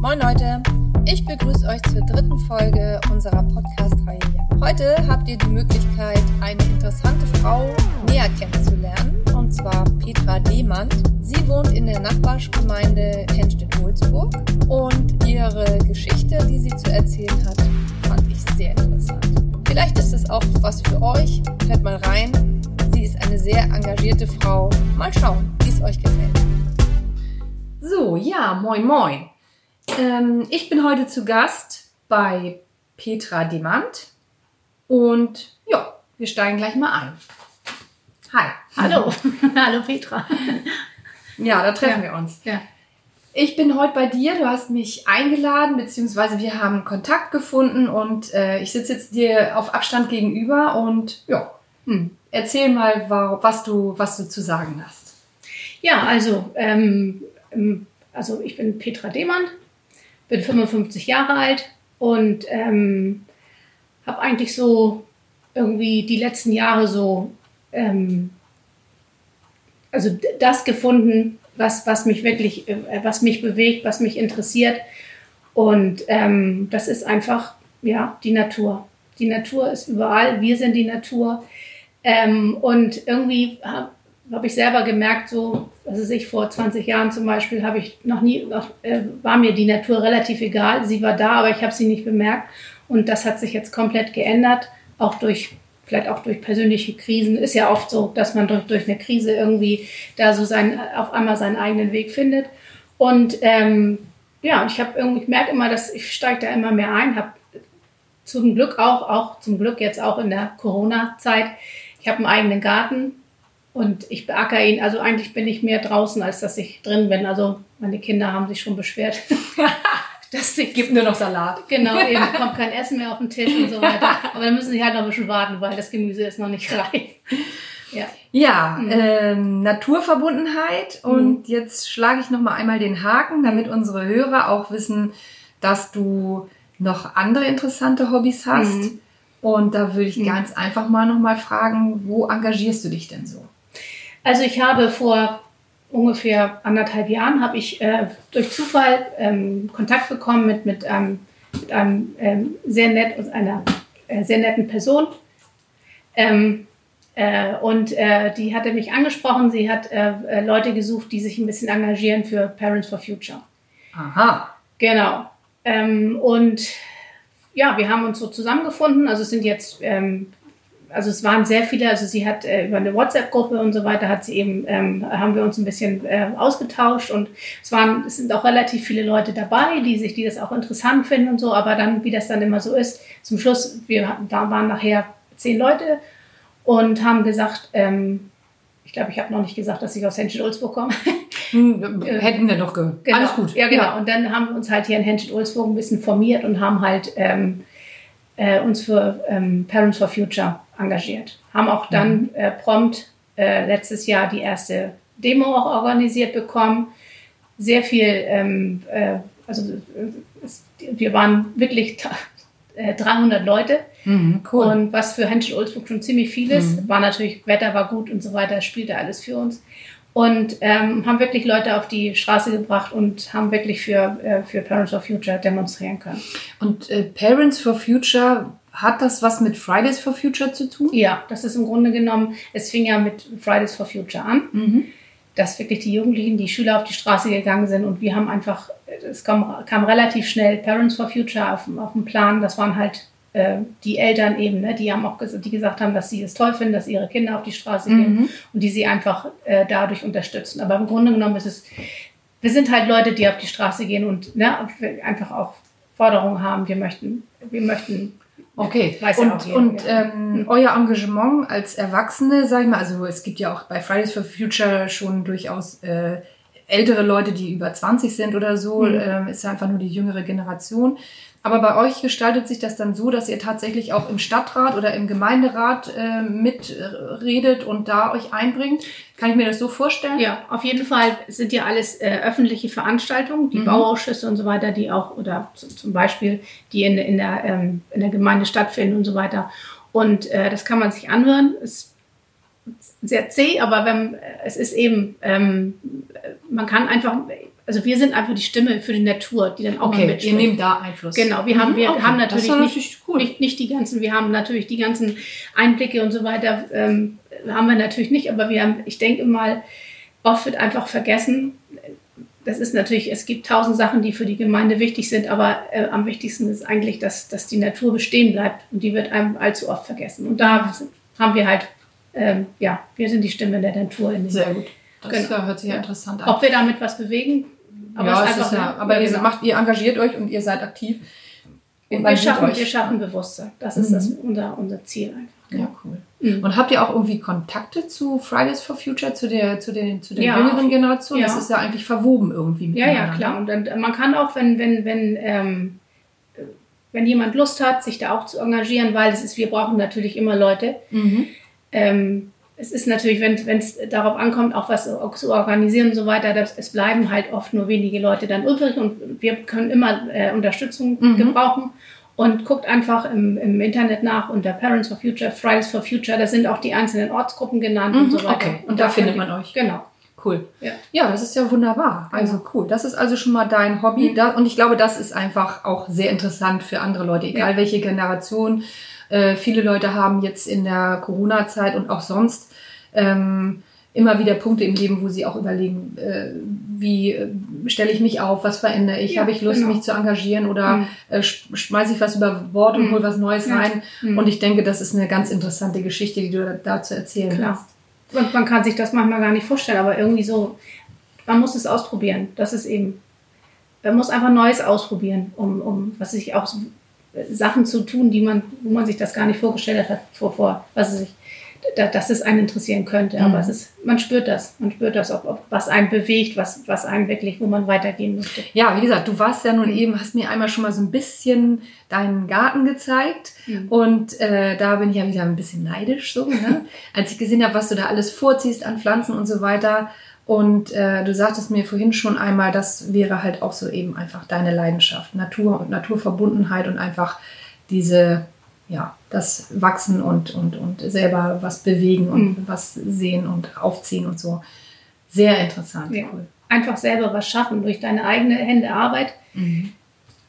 Moin Leute, ich begrüße euch zur dritten Folge unserer Podcast-Reihe. Heute habt ihr die Möglichkeit, eine interessante Frau näher kennenzulernen, und zwar Petra Demand. Sie wohnt in der Nachbargemeinde Henstedt-Holzburg und ihre Geschichte, die sie zu erzählen hat, fand ich sehr interessant. Vielleicht ist es auch was für euch. Hört mal rein. Sie ist eine sehr engagierte Frau. Mal schauen, wie es euch gefällt. So, ja, moin, moin. Ähm, ich bin heute zu Gast bei Petra Demand und ja, wir steigen gleich mal ein. Hi. Hallo. Hallo Petra. Ja, da treffen ja. wir uns. Ja. Ich bin heute bei dir, du hast mich eingeladen, beziehungsweise wir haben Kontakt gefunden und äh, ich sitze jetzt dir auf Abstand gegenüber und ja, hm, erzähl mal, was du, was du zu sagen hast. Ja, also, ähm, also ich bin Petra Demann, bin 55 Jahre alt und ähm, habe eigentlich so irgendwie die letzten Jahre so ähm, also das gefunden, was, was mich wirklich, äh, was mich bewegt, was mich interessiert. Und ähm, das ist einfach, ja, die Natur. Die Natur ist überall, wir sind die Natur. Ähm, und irgendwie habe hab ich selber gemerkt, so, also ich vor 20 Jahren zum Beispiel, habe ich noch nie, äh, war mir die Natur relativ egal. Sie war da, aber ich habe sie nicht bemerkt. Und das hat sich jetzt komplett geändert, auch durch vielleicht auch durch persönliche Krisen. Ist ja oft so, dass man durch, durch eine Krise irgendwie da so sein, auf einmal seinen eigenen Weg findet. Und ähm, ja, ich habe irgendwie, ich merke immer, dass ich steige da immer mehr ein, habe zum Glück auch, auch zum Glück jetzt auch in der Corona-Zeit, ich habe einen eigenen Garten und ich beackere ihn. Also eigentlich bin ich mehr draußen, als dass ich drin bin. Also meine Kinder haben sich schon beschwert. Das gibt nur noch Salat. Genau, eben kommt kein Essen mehr auf den Tisch und so weiter. Aber dann müssen sie halt noch ein bisschen warten, weil das Gemüse ist noch nicht reif. Ja, ja mhm. ähm, Naturverbundenheit. Und mhm. jetzt schlage ich noch mal einmal den Haken, damit unsere Hörer auch wissen, dass du noch andere interessante Hobbys hast. Mhm. Und da würde ich mhm. ganz einfach mal noch mal fragen, wo engagierst du dich denn so? Also ich habe vor ungefähr anderthalb Jahren habe ich äh, durch Zufall ähm, Kontakt bekommen mit, mit, ähm, mit einem ähm, sehr nett, einer äh, sehr netten Person. Ähm, äh, und äh, die hatte mich angesprochen. Sie hat äh, äh, Leute gesucht, die sich ein bisschen engagieren für Parents for Future. Aha. Genau. Ähm, und ja, wir haben uns so zusammengefunden. Also es sind jetzt ähm, also es waren sehr viele, also sie hat äh, über eine WhatsApp-Gruppe und so weiter hat sie eben, ähm, haben wir uns ein bisschen äh, ausgetauscht und es waren, es sind auch relativ viele Leute dabei, die sich, die das auch interessant finden und so, aber dann, wie das dann immer so ist, zum Schluss, wir da waren nachher zehn Leute und haben gesagt, ähm, ich glaube, ich habe noch nicht gesagt, dass ich aus Henschel-Ulzburg komme. Hm, hätten wir doch ge genau. Alles gut. Ja, genau. Ja. Und dann haben wir uns halt hier in Henschel-Ulzburg ein bisschen formiert und haben halt ähm, äh, uns für ähm, Parents for Future engagiert. Haben auch dann mhm. äh, prompt äh, letztes Jahr die erste Demo auch organisiert bekommen. Sehr viel, ähm, äh, also es, wir waren wirklich 300 äh, Leute. Mhm, cool. Und was für Henschel Ulzburg schon ziemlich viel ist, mhm. war natürlich, Wetter war gut und so weiter, spielte alles für uns. Und ähm, haben wirklich Leute auf die Straße gebracht und haben wirklich für, äh, für Parents for Future demonstrieren können. Und äh, Parents for Future, hat das was mit Fridays for Future zu tun? Ja, das ist im Grunde genommen, es fing ja mit Fridays for Future an, mhm. dass wirklich die Jugendlichen, die Schüler auf die Straße gegangen sind und wir haben einfach, es kam, kam relativ schnell Parents for Future auf, auf den Plan. Das waren halt äh, die Eltern eben, ne, die haben auch die gesagt haben, dass sie es toll finden, dass ihre Kinder auf die Straße gehen mhm. und die sie einfach äh, dadurch unterstützen. Aber im Grunde genommen ist es, wir sind halt Leute, die auf die Straße gehen und ne, einfach auch Forderungen haben. Wir möchten, wir möchten Okay, Weiß und, ja und ähm, hm. euer Engagement als Erwachsene, sag ich mal, also es gibt ja auch bei Fridays for Future schon durchaus äh, ältere Leute, die über 20 sind oder so, mhm. ähm, ist ja einfach nur die jüngere Generation. Aber bei euch gestaltet sich das dann so, dass ihr tatsächlich auch im Stadtrat oder im Gemeinderat äh, mitredet und da euch einbringt. Kann ich mir das so vorstellen? Ja, auf jeden Fall sind ja alles äh, öffentliche Veranstaltungen, die mhm. Bauausschüsse und so weiter, die auch, oder zum Beispiel, die in, in, der, ähm, in der Gemeinde stattfinden und so weiter. Und äh, das kann man sich anhören. Es ist sehr zäh, aber wenn, es ist eben, ähm, man kann einfach also wir sind einfach die Stimme für die Natur, die dann auch Okay, ihr mitspricht. nehmt da Einfluss. Genau, wir haben, wir Mhm, okay. haben natürlich, natürlich cool. nicht, nicht die ganzen, wir haben natürlich die ganzen Einblicke und so weiter, ähm, haben wir natürlich nicht, aber wir haben, ich denke mal, oft wird einfach vergessen, das ist natürlich, es gibt tausend Sachen, die für die Gemeinde wichtig sind, aber äh, am wichtigsten ist eigentlich, dass, dass die Natur bestehen bleibt und die wird einem allzu oft vergessen. Und da haben wir halt, ähm, ja, wir sind die Stimme der Natur in Sehr gut. Das Genau. hört sich ja interessant an. Ob wir damit was bewegen, aber ja, es ist ist ja, aber ihr genau. macht, ihr engagiert euch und ihr seid aktiv. Und wir schaffen, euch. wir schaffen Bewusstsein. Das ist Mhm. das, unser, unser Ziel einfach. Ja, cool. Mhm. Und habt ihr auch irgendwie Kontakte zu Fridays for Future, zu der, zu den, zu der Ja. jüngeren Generation? Ja. Das ist ja eigentlich verwoben irgendwie Ja, ja, miteinander. klar. Und dann, man kann auch, wenn, wenn, wenn, ähm, äh, wenn jemand Lust hat, sich da auch zu engagieren, weil es ist, wir brauchen natürlich immer Leute. Mhm. Ähm, es ist natürlich, wenn es darauf ankommt, auch was zu organisieren und so weiter, dass, es bleiben halt oft nur wenige Leute dann übrig und wir können immer äh, Unterstützung Mhm. gebrauchen. Und guckt einfach im, im Internet nach unter Parents for Future, Fridays for Future, da sind auch die einzelnen Ortsgruppen genannt und Mhm, so weiter. okay. Und da findet könnt ihr- man euch. Genau. Cool. Ja. Ja, das ist ja wunderbar. Also cool. Das ist also schon mal dein Hobby. Mhm. Da, und ich glaube, das ist einfach auch sehr interessant für andere Leute, egal Ja. welche Generation. Äh, viele Leute haben jetzt in der Corona-Zeit und auch sonst ähm, immer wieder Punkte im Leben, wo sie auch überlegen, äh, wie äh, stelle ich mich auf, was verändere ich, Ja, habe ich Lust, genau. mich zu engagieren oder Mhm. äh, sch- schmeiße ich was über Bord und Mhm. hol was Neues Ja. rein. Mhm. Und ich denke, das ist eine ganz interessante Geschichte, die du da, da zu erzählen Klar. hast. Und man kann sich das manchmal gar nicht vorstellen, aber irgendwie so, man muss es ausprobieren. Das ist eben, man muss einfach Neues ausprobieren, um, um was weiß ich auch Sachen zu tun, die man, wo man sich das gar nicht vorgestellt hat, vor, vor was weiß ich, da, dass es einen interessieren könnte. Mhm. Aber es ist, man spürt das, man spürt das, ob, ob was einen bewegt, was, was einen wirklich, wo man weitergehen möchte. Ja, wie gesagt, du warst ja nun Mhm. eben, hast mir einmal schon mal so ein bisschen deinen Garten gezeigt. Mhm. Und äh, da bin ich ja wieder ein bisschen neidisch, so, ne? als ich gesehen habe, was du da alles vorziehst an Pflanzen und so weiter. Und äh, du sagtest mir vorhin schon einmal, das wäre halt auch so eben einfach deine Leidenschaft. Natur und Naturverbundenheit und einfach diese, ja, das Wachsen und, und, und selber was bewegen und Mhm. was sehen und aufziehen und so. Sehr interessant, Ja. cool. Einfach selber was schaffen durch deine eigene Hände Arbeit. Mhm.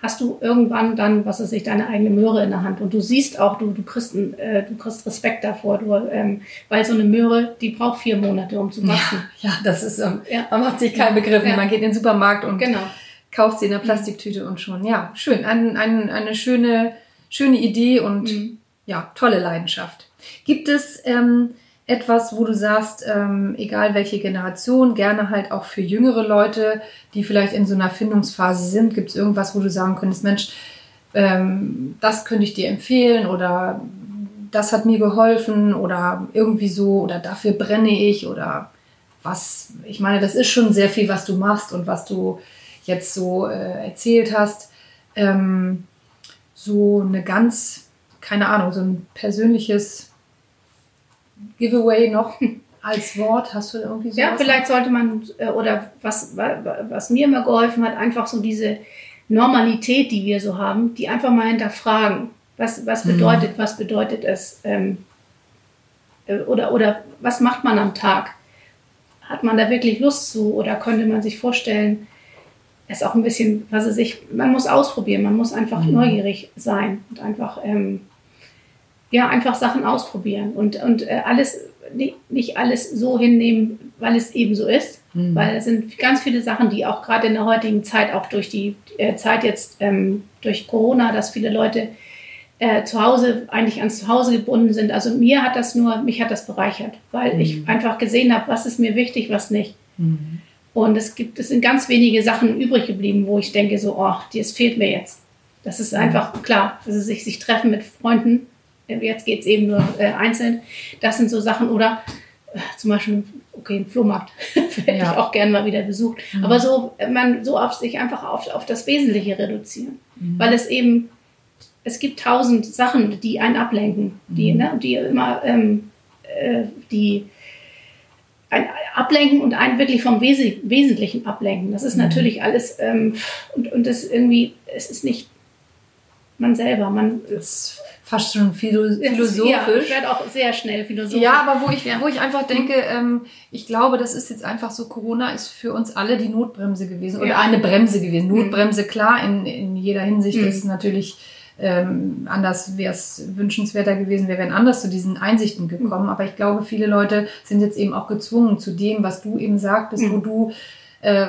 hast du irgendwann dann, was weiß ich, deine eigene Möhre in der Hand. Und du siehst auch, du, du, kriegst, äh, du kriegst Respekt davor, du, ähm, weil so eine Möhre, die braucht vier Monate, um zu wachsen. Ja, das ist, ähm, Ja. man macht sich keinen Begriff. Ja. Man geht in den Supermarkt und Genau. kauft sie in der Plastiktüte und schon. Ja, schön. Ein, ein, eine schöne, schöne Idee und Mhm. ja, tolle Leidenschaft. Gibt es ähm, etwas, wo du sagst, ähm, egal welche Generation, gerne halt auch für jüngere Leute, die vielleicht in so einer Findungsphase sind, gibt es irgendwas, wo du sagen könntest, Mensch, ähm, das könnte ich dir empfehlen oder das hat mir geholfen oder irgendwie so oder dafür brenne ich oder was, ich meine, das ist schon sehr viel, was du machst und was du jetzt so äh, erzählt hast. Ähm, so eine ganz, keine Ahnung, so ein persönliches Giveaway noch als Wort. Hast du irgendwie so? Ja, vielleicht sollte man, äh, oder was, wa- was mir immer geholfen hat, einfach so diese Normalität, die wir so haben, die einfach mal hinterfragen. Was, was Mhm. bedeutet, was bedeutet es? Ähm, äh, oder, oder was macht man am Tag? Hat man da wirklich Lust zu? Oder könnte man sich vorstellen, es auch ein bisschen, was weiß ich, man muss ausprobieren, man muss einfach Mhm. neugierig sein und einfach, ähm, ja, einfach Sachen ausprobieren und, und äh, alles, nicht, nicht alles so hinnehmen, weil es eben so ist. Mhm. Weil es sind ganz viele Sachen, die auch gerade in der heutigen Zeit, auch durch die äh, Zeit jetzt, ähm, durch Corona, dass viele Leute äh, zu Hause, eigentlich ans Zuhause gebunden sind. Also mir hat das nur, mich hat das bereichert, weil Mhm. ich einfach gesehen habe, was ist mir wichtig, was nicht. Mhm. Und es gibt, es sind ganz wenige Sachen übrig geblieben, wo ich denke so, oh, das fehlt mir jetzt. Das ist einfach klar, dass sie sich, sich treffen mit Freunden. Äh, Jetzt geht es eben nur äh, einzeln. Das sind so Sachen oder äh, zum Beispiel, okay, ein Flohmarkt hätte Ja. ich auch gerne mal wieder besucht. Mhm. Aber so, äh, man so auf sich einfach auf, auf das Wesentliche reduzieren. Mhm. Weil es eben, es gibt tausend Sachen, die einen ablenken, die, Mhm. ne, die immer, ähm, äh, die ein ablenken und einen wirklich vom Wes Wesentlichen ablenken. Das ist Mhm. natürlich alles, ähm, und, und das irgendwie, es ist nicht, man selber. Man das ist fast schon philosophisch. Ja, ich werde auch sehr schnell philosophisch. Ja, aber wo ich, ja. wo ich einfach denke, ähm, ich glaube, das ist jetzt einfach so, Corona ist für uns alle die Notbremse gewesen oder ja. eine Bremse gewesen. Mhm. Notbremse, klar, in, in jeder Hinsicht mhm. ist natürlich ähm, anders wäre es wünschenswerter gewesen, wir wären anders zu diesen Einsichten gekommen. Mhm. Aber ich glaube, viele Leute sind jetzt eben auch gezwungen zu dem, was du eben sagtest, mhm. wo du äh,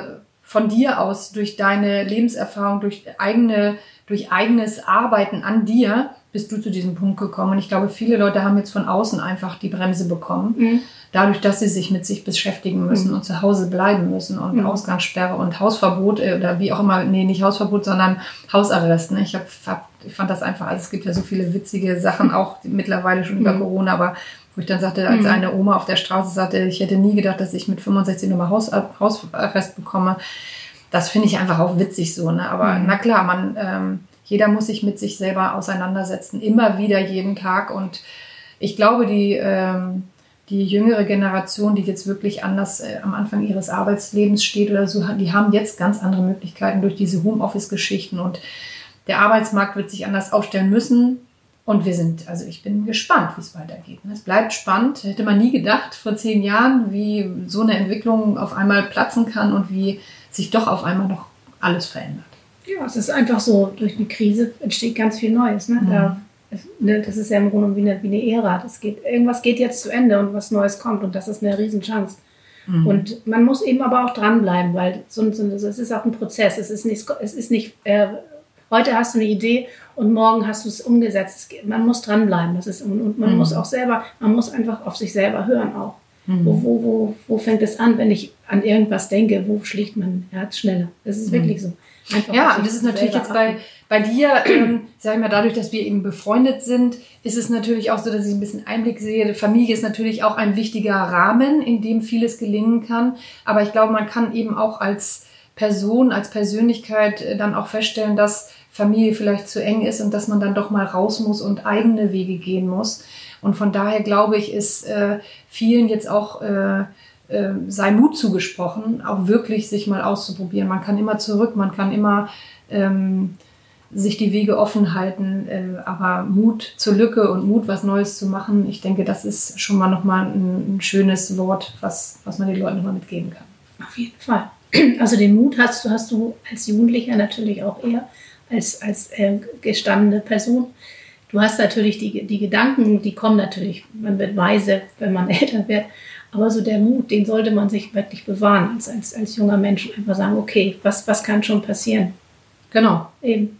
von dir aus durch deine Lebenserfahrung, durch eigene, durch eigenes Arbeiten an dir bist du zu diesem Punkt gekommen. Und ich glaube, viele Leute haben jetzt von außen einfach die Bremse bekommen. Mhm. Dadurch, dass sie sich mit sich beschäftigen müssen mhm. und zu Hause bleiben müssen und mhm. Ausgangssperre und Hausverbot äh, oder wie auch immer, nee, nicht Hausverbot, sondern Hausarrest. Ne? Ich, hab, hab, ich fand das einfach, also es gibt ja so viele witzige Sachen auch mittlerweile schon über mhm. Corona, aber wo ich dann sagte, als mhm. eine Oma auf der Straße sagte, ich hätte nie gedacht, dass ich mit 65 nochmal Haus, Hausarrest bekomme. Das finde ich einfach auch witzig so. Ne? Aber mhm. na klar, man... Ähm, jeder muss sich mit sich selber auseinandersetzen, immer wieder jeden Tag. Und ich glaube, die, ähm, die jüngere Generation, die jetzt wirklich anders äh, am Anfang ihres Arbeitslebens steht oder so, die haben jetzt ganz andere Möglichkeiten durch diese Homeoffice-Geschichten. Und der Arbeitsmarkt wird sich anders aufstellen müssen. Und wir sind, also ich bin gespannt, wie es weitergeht. Es bleibt spannend. Hätte man nie gedacht vor zehn Jahren, wie so eine Entwicklung auf einmal platzen kann und wie sich doch auf einmal noch alles verändert. Ja, es ist einfach so, durch die Krise entsteht ganz viel Neues. Ne? Mhm. Da, ne, das ist ja im Grunde wie eine, wie eine Ära. Das geht, irgendwas geht jetzt zu Ende und was Neues kommt und das ist eine Riesenchance. Mhm. Und man muss eben aber auch dranbleiben, weil so, so, es ist auch ein Prozess. Es ist nicht, es ist nicht äh, heute hast du eine Idee und morgen hast du es umgesetzt. Man muss dranbleiben. Das ist, und, man mhm. muss auch selber, man muss einfach auf sich selber hören auch. Mhm. Wo, wo, wo, wo fängt es an, wenn ich an irgendwas denke, wo schlägt mein Herz schneller? Das ist mhm. wirklich so. Einfach ja, und das ist natürlich jetzt bei, bei dir, ähm, sag ich mal, dadurch, dass wir eben befreundet sind, ist es natürlich auch so, dass ich ein bisschen Einblick sehe. Familie ist natürlich auch ein wichtiger Rahmen, in dem vieles gelingen kann. Aber ich glaube, man kann eben auch als Person, als Persönlichkeit äh, dann auch feststellen, dass Familie vielleicht zu eng ist und dass man dann doch mal raus muss und eigene Wege gehen muss. Und von daher glaube ich, ist äh, vielen jetzt auch äh, äh, sei Mut zugesprochen, auch wirklich sich mal auszuprobieren. Man kann immer zurück, man kann immer ähm, sich die Wege offen halten, äh, aber Mut zur Lücke und Mut, was Neues zu machen, ich denke, das ist schon mal nochmal ein, ein schönes Wort, was, was man den Leuten nochmal mitgeben kann. Auf jeden Fall. Also den Mut hast du, hast du als Jugendlicher natürlich auch eher als, als äh, gestandene Person. Du hast natürlich die, die Gedanken, die kommen natürlich, man wird weise, wenn man älter wird, aber so der Mut, den sollte man sich wirklich bewahren als, als, als junger Mensch. Einfach sagen, okay, was, was kann schon passieren? Genau. Eben.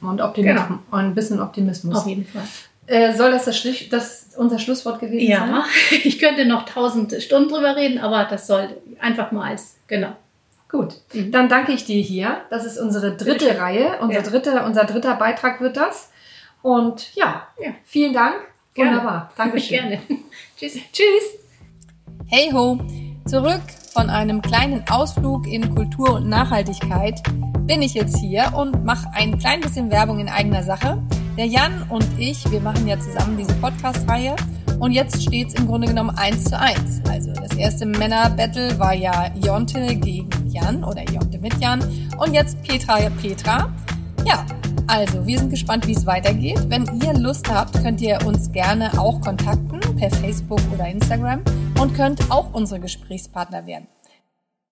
Und Optimismus. Genau. Und ein bisschen Optimismus. Auf jeden Fall. Äh, soll das, das, das unser Schlusswort gewesen ja, sein? Ja, ich könnte noch tausend Stunden drüber reden, aber das soll einfach mal als, genau. Gut, mhm. dann danke ich dir hier. Das ist unsere dritte Bitte. Reihe. Unser, ja. dritter, unser dritter Beitrag wird das. Und ja, ja. vielen Dank. Gerne. Wunderbar. Dankeschön. Gerne. Tschüss. Tschüss. Hey ho! Zurück von einem kleinen Ausflug in Kultur und Nachhaltigkeit bin ich jetzt hier und mache ein klein bisschen Werbung in eigener Sache. Der Jan und ich, wir machen ja zusammen diese Podcast-Reihe und jetzt steht es im Grunde genommen eins zu eins. Also das erste Männer-Battle war ja Jonte gegen Jan oder Jonte mit Jan und jetzt Petra Petra. Ja, also wir sind gespannt, wie es weitergeht. Wenn ihr Lust habt, könnt ihr uns gerne auch kontakten per Facebook oder Instagram und könnt auch unsere Gesprächspartner werden.